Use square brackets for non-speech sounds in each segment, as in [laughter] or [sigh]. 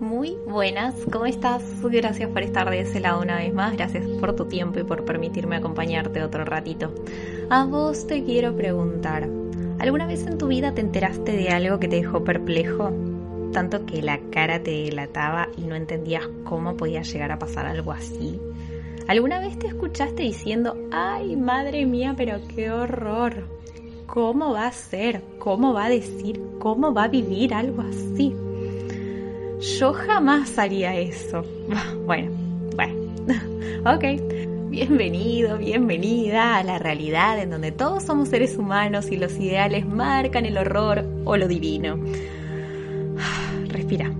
Muy buenas, ¿cómo estás? Gracias por estar de ese lado una vez más, gracias por tu tiempo y por permitirme acompañarte otro ratito. A vos te quiero preguntar, ¿alguna vez en tu vida te enteraste de algo que te dejó perplejo? Tanto que la cara te delataba y no entendías cómo podía llegar a pasar algo así. ¿Alguna vez te escuchaste diciendo, ay, madre mía, pero qué horror? ¿Cómo va a ser? ¿Cómo va a decir? ¿Cómo va a vivir algo así? Yo jamás haría eso. [laughs] Bueno, bueno. [laughs] ok. Bienvenido, bienvenida a la realidad en donde todos somos seres humanos y los ideales marcan el horror o lo divino. [sighs] Respira.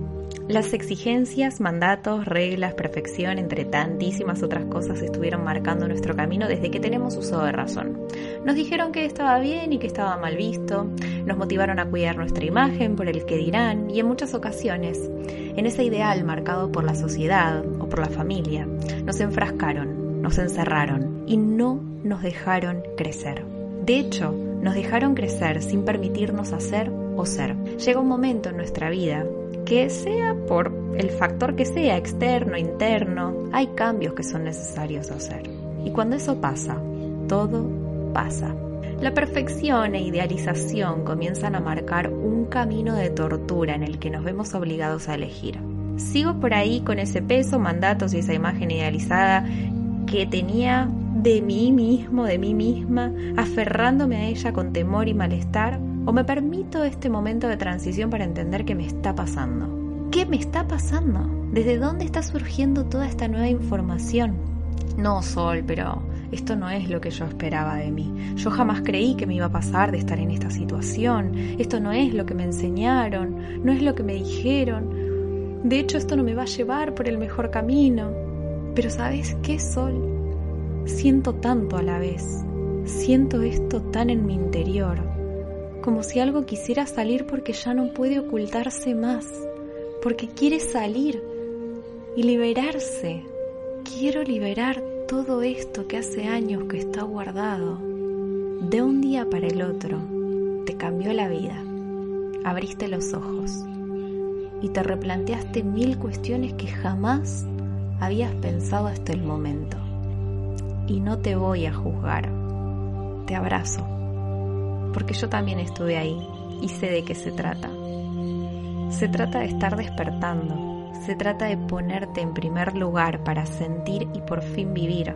Las exigencias, mandatos, reglas, perfección, entre tantísimas otras cosas estuvieron marcando nuestro camino desde que tenemos uso de razón. Nos dijeron que estaba bien y que estaba mal visto, nos motivaron a cuidar nuestra imagen por el que dirán y en muchas ocasiones, en ese ideal marcado por la sociedad o por la familia, nos enfrascaron, nos encerraron y no nos dejaron crecer. De hecho, nos dejaron crecer sin permitirnos hacer o ser. Llega un momento en nuestra vida que sea por el factor que sea, externo, interno, hay cambios que son necesarios hacer. Y cuando eso pasa, todo pasa. La perfección e idealización comienzan a marcar un camino de tortura en el que nos vemos obligados a elegir. Sigo por ahí con ese peso, mandatos y esa imagen idealizada que tenía de mí mismo, de mí misma, aferrándome a ella con temor y malestar, ¿O me permito este momento de transición para entender qué me está pasando? ¿Qué me está pasando? ¿Desde dónde está surgiendo toda esta nueva información? No, Sol, pero esto no es lo que yo esperaba de mí. Yo jamás creí que me iba a pasar de estar en esta situación. Esto no es lo que me enseñaron, no es lo que me dijeron. De hecho, esto no me va a llevar por el mejor camino. Pero ¿sabes qué, Sol? Siento tanto a la vez. Siento esto tan en mi interior como si algo quisiera salir porque ya no puede ocultarse más, porque quiere salir y liberarse. Quiero liberar todo esto que hace años que está guardado. De un día para el otro, te cambió la vida, abriste los ojos y te replanteaste mil cuestiones que jamás habías pensado hasta el momento. Y no te voy a juzgar, te abrazo porque yo también estuve ahí y sé de qué se trata. Se trata de estar despertando, se trata de ponerte en primer lugar para sentir y por fin vivir.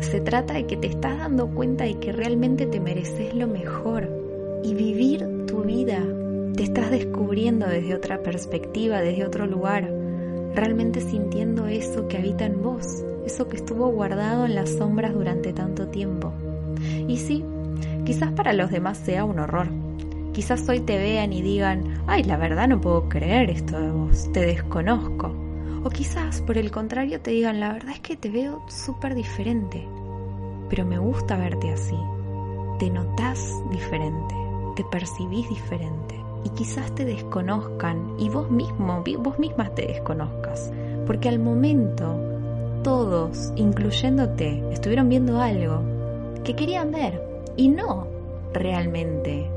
Se trata de que te estás dando cuenta de que realmente te mereces lo mejor y vivir tu vida. Te estás descubriendo desde otra perspectiva, desde otro lugar, realmente sintiendo eso que habita en vos, eso que estuvo guardado en las sombras durante tanto tiempo. Y sí, Quizás para los demás sea un horror. Quizás hoy te vean y digan, ay, la verdad no puedo creer esto de vos, te desconozco. O quizás por el contrario te digan, la verdad es que te veo súper diferente, pero me gusta verte así. Te notas diferente, te percibís diferente. Y quizás te desconozcan y vos mismo, vos mismas te desconozcas. Porque al momento todos, incluyéndote, estuvieron viendo algo que querían ver y no realmente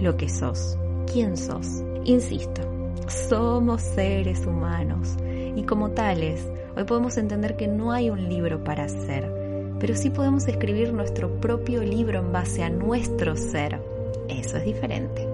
lo que sos, quién sos. Insisto, somos seres humanos y como tales, hoy podemos entender que no hay un libro para ser, pero sí podemos escribir nuestro propio libro en base a nuestro ser. Eso es diferente.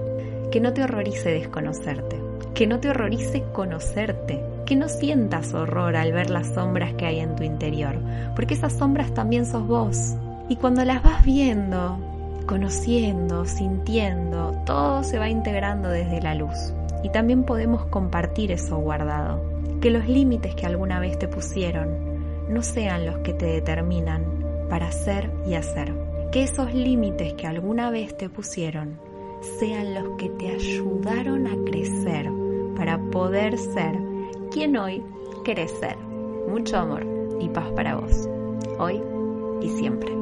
Que no te horrorice desconocerte, que no te horrorice conocerte, que no sientas horror al ver las sombras que hay en tu interior, porque esas sombras también sos vos. Y cuando las vas viendo, conociendo, sintiendo, todo se va integrando desde la luz. Y también podemos compartir eso guardado. Que los límites que alguna vez te pusieron no sean los que te determinan para ser y hacer. Que esos límites que alguna vez te pusieron sean los que te ayudaron a crecer para poder ser quien hoy querés ser. Mucho amor y paz para vos, hoy y siempre.